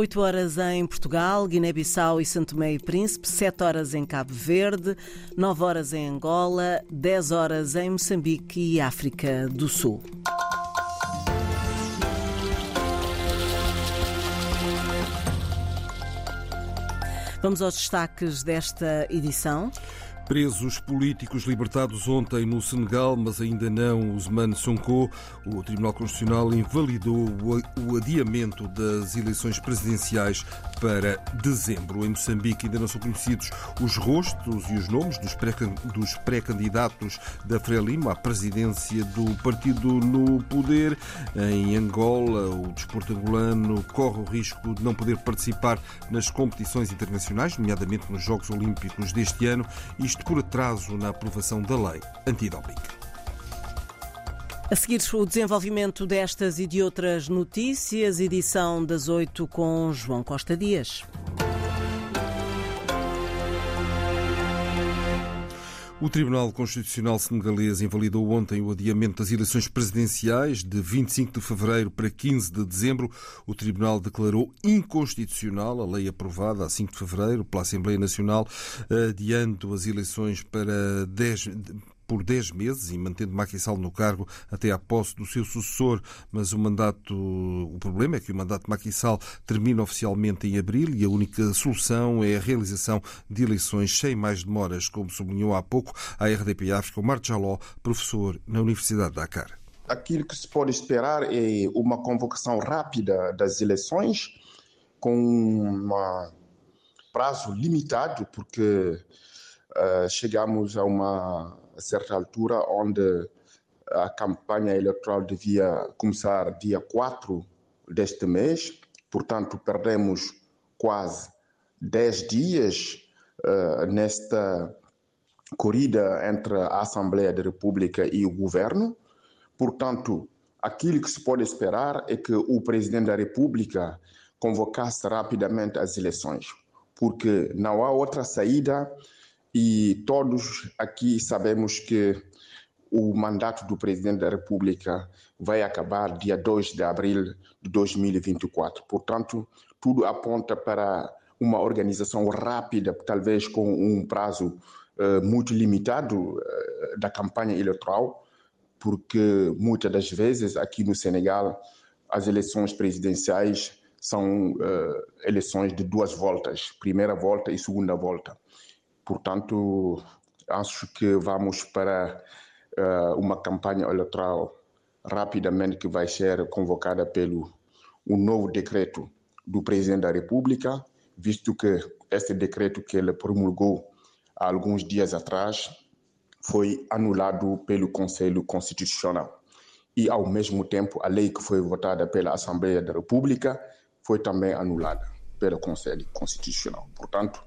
8 horas em Portugal, Guiné-Bissau e Santo Tomé e Príncipe, 7 horas em Cabo Verde, 9 horas em Angola, 10 horas em Moçambique e África do Sul. Vamos aos destaques desta edição. Presos políticos libertados ontem no Senegal, mas ainda não Usman Sonko. O Tribunal Constitucional invalidou o adiamento das eleições presidenciais para dezembro. Em Moçambique ainda não são conhecidos os rostos e os nomes dos pré-candidatos da Frelimo à presidência do partido no poder. Em Angola, o desporto angolano corre o risco de não poder participar nas competições internacionais, nomeadamente nos Jogos Olímpicos deste ano. Isto por atraso na aprovação da lei antidoping. A seguir, o desenvolvimento destas e de outras notícias, edição das oito com João Costa Dias. O Tribunal Constitucional Senegalês invalidou ontem o adiamento das eleições presidenciais de 25 de fevereiro para 15 de dezembro. O Tribunal declarou inconstitucional a lei aprovada a 5 de fevereiro pela Assembleia Nacional, adiando as eleições para 10 por 10 meses e mantendo Sall no cargo até à posse do seu sucessor, mas o mandato, o problema é que o mandato de Sall termina oficialmente em abril e a única solução é a realização de eleições sem mais demoras, como sublinhou há pouco a RDP África o Marco Jaló, professor na Universidade de Dakar. Aquilo que se pode esperar é uma convocação rápida das eleições com um prazo limitado, porque uh, chegamos a uma certa altura, onde a campanha eleitoral devia começar dia 4 deste mês, portanto, perdemos quase 10 dias uh, nesta corrida entre a Assembleia da República e o governo. Portanto, aquilo que se pode esperar é que o presidente da República convocasse rapidamente as eleições, porque não há outra saída e todos aqui sabemos que o mandato do presidente da República vai acabar dia 2 de abril de 2024. Portanto, tudo aponta para uma organização rápida, talvez com um prazo uh, muito limitado uh, da campanha eleitoral, porque muitas das vezes aqui no Senegal as eleições presidenciais são uh, eleições de duas voltas, primeira volta e segunda volta. Portanto, acho que vamos para uh, uma campanha eleitoral rapidamente que vai ser convocada pelo um novo decreto do presidente da República, visto que este decreto que ele promulgou há alguns dias atrás foi anulado pelo Conselho Constitucional. E, ao mesmo tempo, a lei que foi votada pela Assembleia da República foi também anulada pelo Conselho Constitucional. Portanto,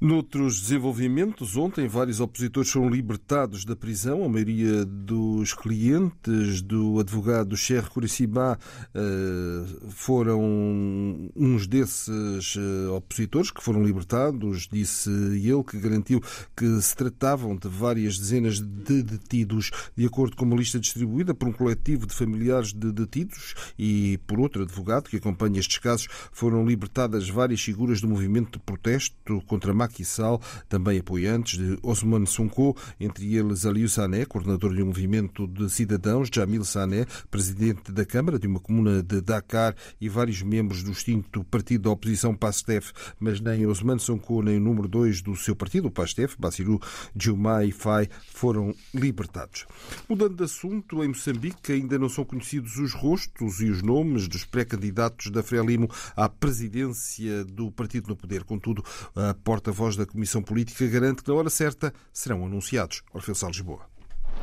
Noutros desenvolvimentos, ontem vários opositores foram libertados da prisão. A maioria dos clientes do advogado Cher Curicibá eh, foram uns desses eh, opositores que foram libertados. Disse ele que garantiu que se tratavam de várias dezenas de detidos, de acordo com uma lista distribuída por um coletivo de familiares de detidos e por outro advogado que acompanha estes casos. Foram libertadas várias figuras do movimento de protesto contra a Sall, também apoiantes de Osman Sonko, entre eles Aliou Sané, coordenador de um movimento de cidadãos, Jamil Sané, presidente da Câmara de uma comuna de Dakar e vários membros do extinto partido da oposição PASTEF, mas nem Osman Sonko nem o número 2 do seu partido, o PASTEF, Bassirou Diomaye Faye, foram libertados. Mudando de assunto, em Moçambique ainda não são conhecidos os rostos e os nomes dos pré-candidatos da Frelimo à presidência do partido no poder. Contudo, a porta voz da Comissão Política garante que na hora certa serão anunciados. Orfeu Salles Boa.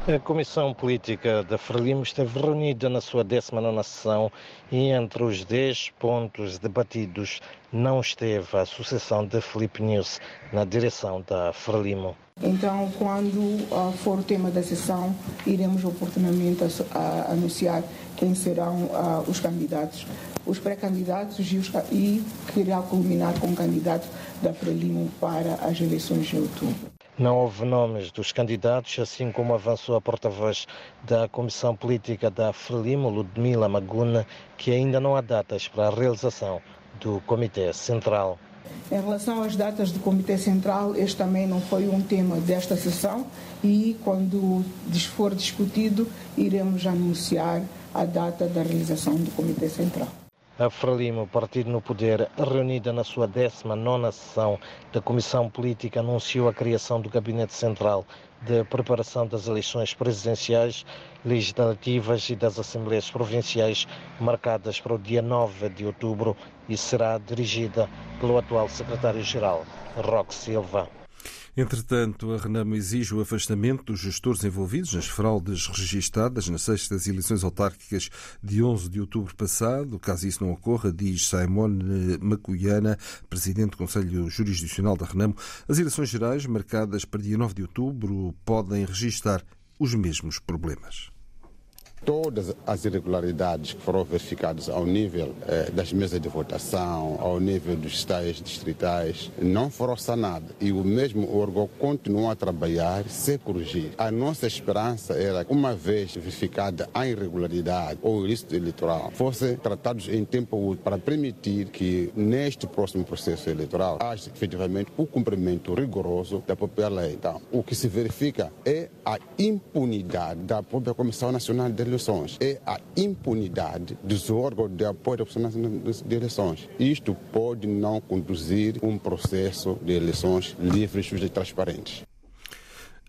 A Comissão Política da Frelimo esteve reunida na sua 19 sessão e entre os 10 pontos debatidos não esteve a Associação de Felipe News na direção da Frelimo. Então, quando uh, for o tema da sessão, iremos oportunamente a, a, anunciar quem serão uh, os candidatos os pré-candidatos e, e que irá culminar com o candidato da Frelimo para as eleições de outubro. Não houve nomes dos candidatos, assim como avançou a porta-voz da Comissão Política da Frelimo, Ludmila Maguna, que ainda não há datas para a realização do Comitê Central. Em relação às datas do Comitê Central, este também não foi um tema desta sessão e, quando for discutido, iremos anunciar a data da realização do Comitê Central. A Frelimo, partido no poder, reunida na sua 19 sessão da Comissão Política, anunciou a criação do Gabinete Central de Preparação das Eleições Presidenciais, Legislativas e das Assembleias Provinciais, marcadas para o dia 9 de outubro e será dirigida pelo atual Secretário-Geral, Roque Silva. Entretanto, a Renamo exige o afastamento dos gestores envolvidos nas fraudes registadas nas sextas eleições autárquicas de 11 de outubro passado. Caso isso não ocorra, diz Simone Macuiana, presidente do Conselho Jurisdicional da Renamo, as eleições gerais, marcadas para dia 9 de outubro, podem registrar os mesmos problemas todas as irregularidades que foram verificadas ao nível eh, das mesas de votação, ao nível dos estádios distritais, não foram sanadas. E o mesmo órgão continua a trabalhar sem corrigir. A nossa esperança era uma vez verificada a irregularidade ou ilícito eleitoral, fossem tratados em tempo útil para permitir que, neste próximo processo eleitoral, haja efetivamente o cumprimento rigoroso da própria lei. Então, o que se verifica é a impunidade da própria Comissão Nacional de eleições, é a impunidade dos órgãos de apoio à de eleições. Isto pode não conduzir um processo de eleições livres, justas e transparentes.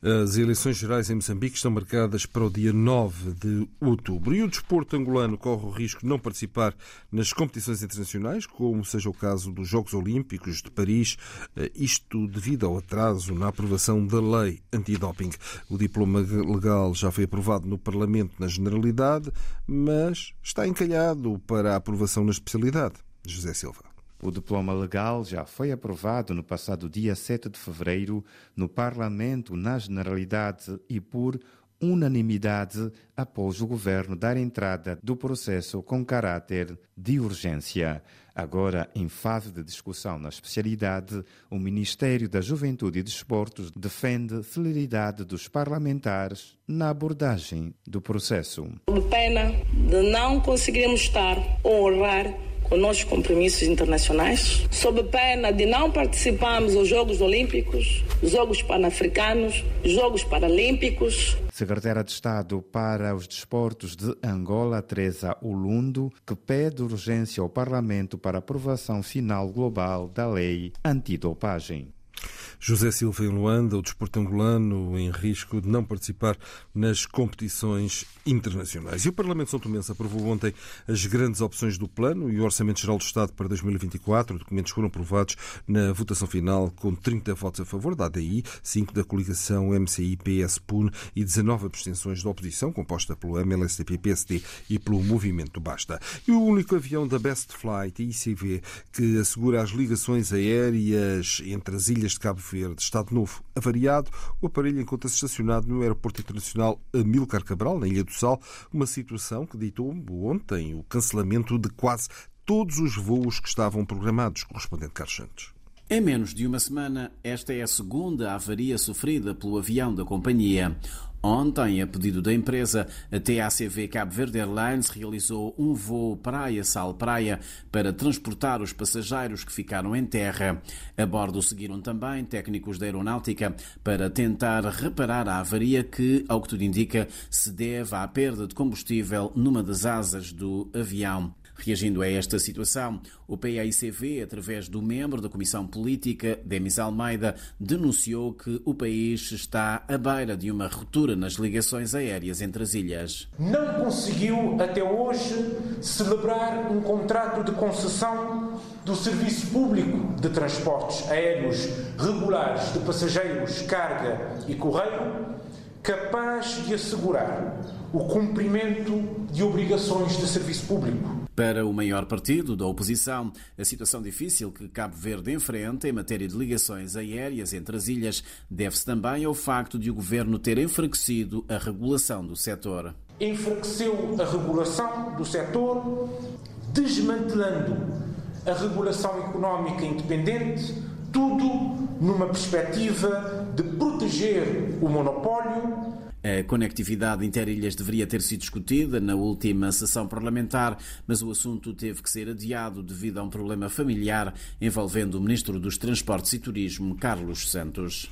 As eleições gerais em Moçambique estão marcadas para o dia 9 de outubro e o desporto angolano corre o risco de não participar nas competições internacionais, como seja o caso dos Jogos Olímpicos de Paris, eh, isto devido ao atraso na aprovação da lei antidoping. O diploma legal já foi aprovado no Parlamento na Generalidade, mas está encalhado para a aprovação na especialidade. José Silva. O diploma legal já foi aprovado no passado dia 7 de fevereiro no Parlamento, na Generalidade e por unanimidade após o governo dar entrada do processo com caráter de urgência. Agora, em fase de discussão na especialidade, o Ministério da Juventude e Desportos defende celeridade dos parlamentares na abordagem do processo. Pena de não conseguirmos estar ou honrar com nossos compromissos internacionais, sob pena de não participarmos dos Jogos Olímpicos, Jogos Pan-Africanos, Jogos Paralímpicos. Secretária de Estado para os Desportos de Angola, Teresa Ulundo, que pede urgência ao Parlamento para aprovação final global da lei antidopagem. José Silva em Luanda, o desporto angolano em risco de não participar nas competições internacionais. E o Parlamento São Tomense aprovou ontem as grandes opções do plano e o Orçamento Geral do Estado para 2024. Os documentos foram aprovados na votação final com 30 votos a favor da ADI, 5 da coligação MCI-PS-PUN e 19 abstenções da oposição, composta pelo MLSTP-PSD e pelo Movimento Basta. E o único avião da Best Flight, ICV, que assegura as ligações aéreas entre as ilhas de Cabo Verde, Estado Novo, avariado, o aparelho encontra-se estacionado no Aeroporto Internacional Amilcar Cabral, na Ilha do Sal, uma situação que ditou ontem o cancelamento de quase todos os voos que estavam programados. Correspondente Carlos Santos. Em menos de uma semana, esta é a segunda avaria sofrida pelo avião da companhia. Ontem, a pedido da empresa, a TACV Cabo Verde Airlines realizou um voo Praia-Sal-Praia para transportar os passageiros que ficaram em terra. A bordo seguiram também técnicos da aeronáutica para tentar reparar a avaria que, ao que tudo indica, se deve à perda de combustível numa das asas do avião. Reagindo a esta situação, o PAICV, através do membro da Comissão Política, Demis Almeida, denunciou que o país está à beira de uma ruptura nas ligações aéreas entre as ilhas. Não conseguiu, até hoje, celebrar um contrato de concessão do Serviço Público de Transportes Aéreos Regulares de Passageiros, Carga e Correio capaz de assegurar o cumprimento de obrigações de serviço público. Para o maior partido da oposição, a situação difícil que Cabo Verde enfrenta em matéria de ligações aéreas entre as ilhas deve-se também ao facto de o governo ter enfraquecido a regulação do setor. Enfraqueceu a regulação do setor, desmantelando a regulação económica independente, tudo numa perspectiva de proteger o monopólio. A conectividade interilhas deveria ter sido discutida na última sessão parlamentar, mas o assunto teve que ser adiado devido a um problema familiar envolvendo o Ministro dos Transportes e Turismo, Carlos Santos.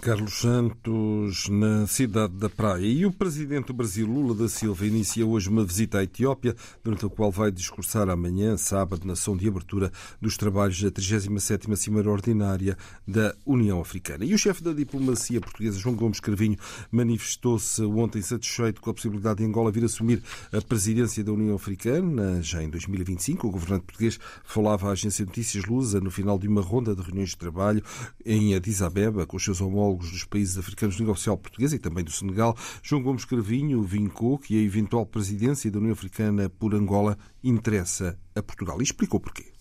Carlos Santos, na cidade da Praia. E o presidente do Brasil, Lula da Silva, inicia hoje uma visita à Etiópia, durante a qual vai discursar amanhã, sábado, na ação de abertura dos trabalhos da 37ª Cimeira Ordinária da União Africana. E o chefe da diplomacia portuguesa, João Gomes Carvinho, manifestou-se ontem satisfeito com a possibilidade de Angola vir assumir a presidência da União Africana, já em 2025. O governante português falava à agência notícias Lusa no final de uma ronda de reuniões de trabalho em Addis Abeba com os seus homólogos homólogos dos países africanos de língua oficial portuguesa e também do Senegal, João Gomes Carvinho vincou que a eventual presidência da União Africana por Angola interessa a Portugal e explicou porquê.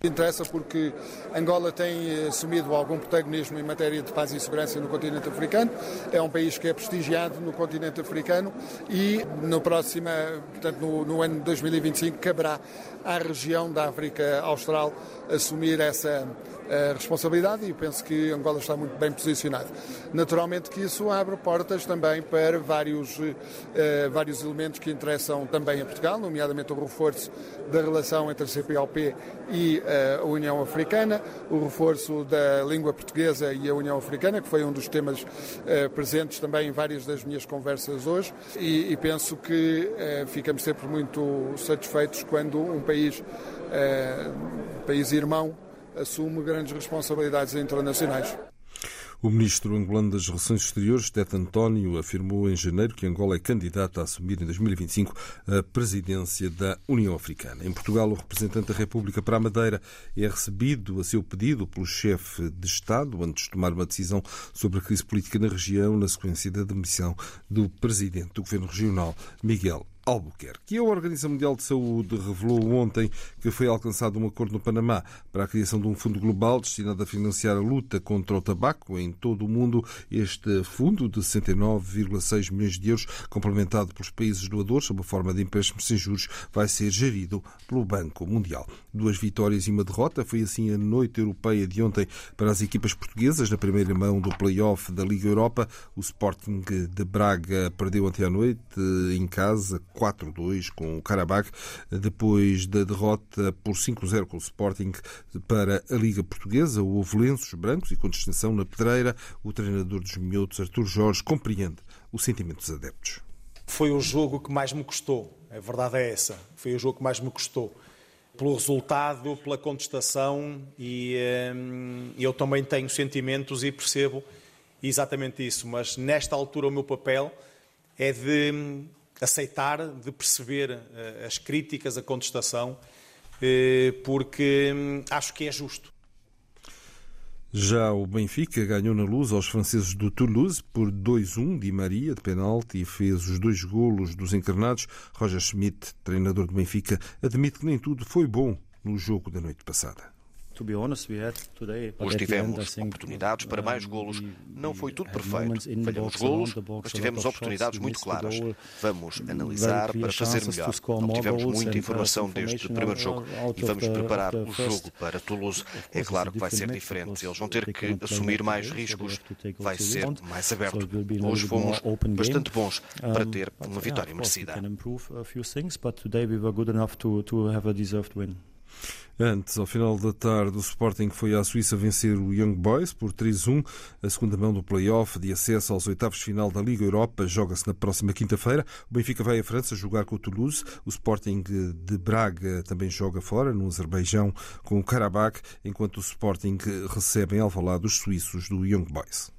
Interessa porque Angola tem assumido algum protagonismo em matéria de paz e segurança no continente africano. É um país que é prestigiado no continente africano e no próximo, portanto, no, no ano 2025, caberá à região da África Austral assumir essa a responsabilidade e penso que Angola está muito bem posicionado. Naturalmente que isso abre portas também para vários, uh, vários elementos que interessam também a Portugal, nomeadamente o reforço da relação entre a CPLP e uh, a União Africana, o reforço da língua portuguesa e a União Africana, que foi um dos temas presentes também em várias das minhas conversas hoje, e, e penso que ficamos sempre muito satisfeitos quando um país, país irmão, assume grandes responsabilidades internacionais. O ministro angolano das Relações Exteriores, Tete António, afirmou em janeiro que Angola é candidata a assumir em 2025 a presidência da União Africana. Em Portugal, o representante da República para a Madeira é recebido a seu pedido pelo chefe de Estado antes de tomar uma decisão sobre a crise política na região, na sequência da demissão do presidente do governo regional, Miguel Albuquerque. E a Organização Mundial de Saúde revelou ontem que foi alcançado um acordo no Panamá para a criação de um fundo global destinado a financiar a luta contra o tabaco em todo o mundo. Este fundo de 69,6 milhões de euros, complementado pelos países doadores sob a forma de empréstimos sem juros, vai ser gerido pelo Banco Mundial. Duas vitórias e uma derrota. Foi assim a noite europeia de ontem para as equipas portuguesas na primeira mão do play-off da Liga Europa. O Sporting de Braga perdeu ontem à noite em casa 4-2 com o Karabakh, depois da derrota por 5-0 com o Sporting para a Liga Portuguesa. Houve lenços brancos e com distinção na pedreira. O treinador dos Minhotos, Artur Jorge, compreende o sentimento dos adeptos. Foi o jogo que mais me custou, a verdade é essa. Foi o jogo que mais me custou. Pelo resultado, pela contestação, e hum, eu também tenho sentimentos e percebo exatamente isso. Mas nesta altura, o meu papel é de hum, aceitar, de perceber uh, as críticas, a contestação, uh, porque um, acho que é justo. Já o Benfica ganhou na luz aos franceses do Toulouse por 2-1 Di Maria de penalti e fez os dois golos dos encarnados. Roger Schmidt, treinador do Benfica, admite que nem tudo foi bom no jogo da noite passada. Hoje tivemos oportunidades para mais golos. Não foi tudo perfeito. Falhamos golos, mas tivemos oportunidades muito claras. Vamos analisar para fazer melhor. Não tivemos muita informação deste primeiro jogo e vamos preparar o jogo para Toulouse. É claro que vai ser diferente. Eles vão ter que assumir mais riscos. Vai ser mais aberto. Hoje fomos bastante bons para ter uma vitória merecida. Antes, ao final da tarde, o Sporting foi à Suíça vencer o Young Boys por 3-1. A segunda mão do play-off de acesso aos oitavos de final da Liga Europa joga-se na próxima quinta-feira. O Benfica vai à França jogar com o Toulouse. O Sporting de Braga também joga fora, no Azerbaijão, com o Karabakh, enquanto o Sporting recebe em Alvalade os suíços do Young Boys.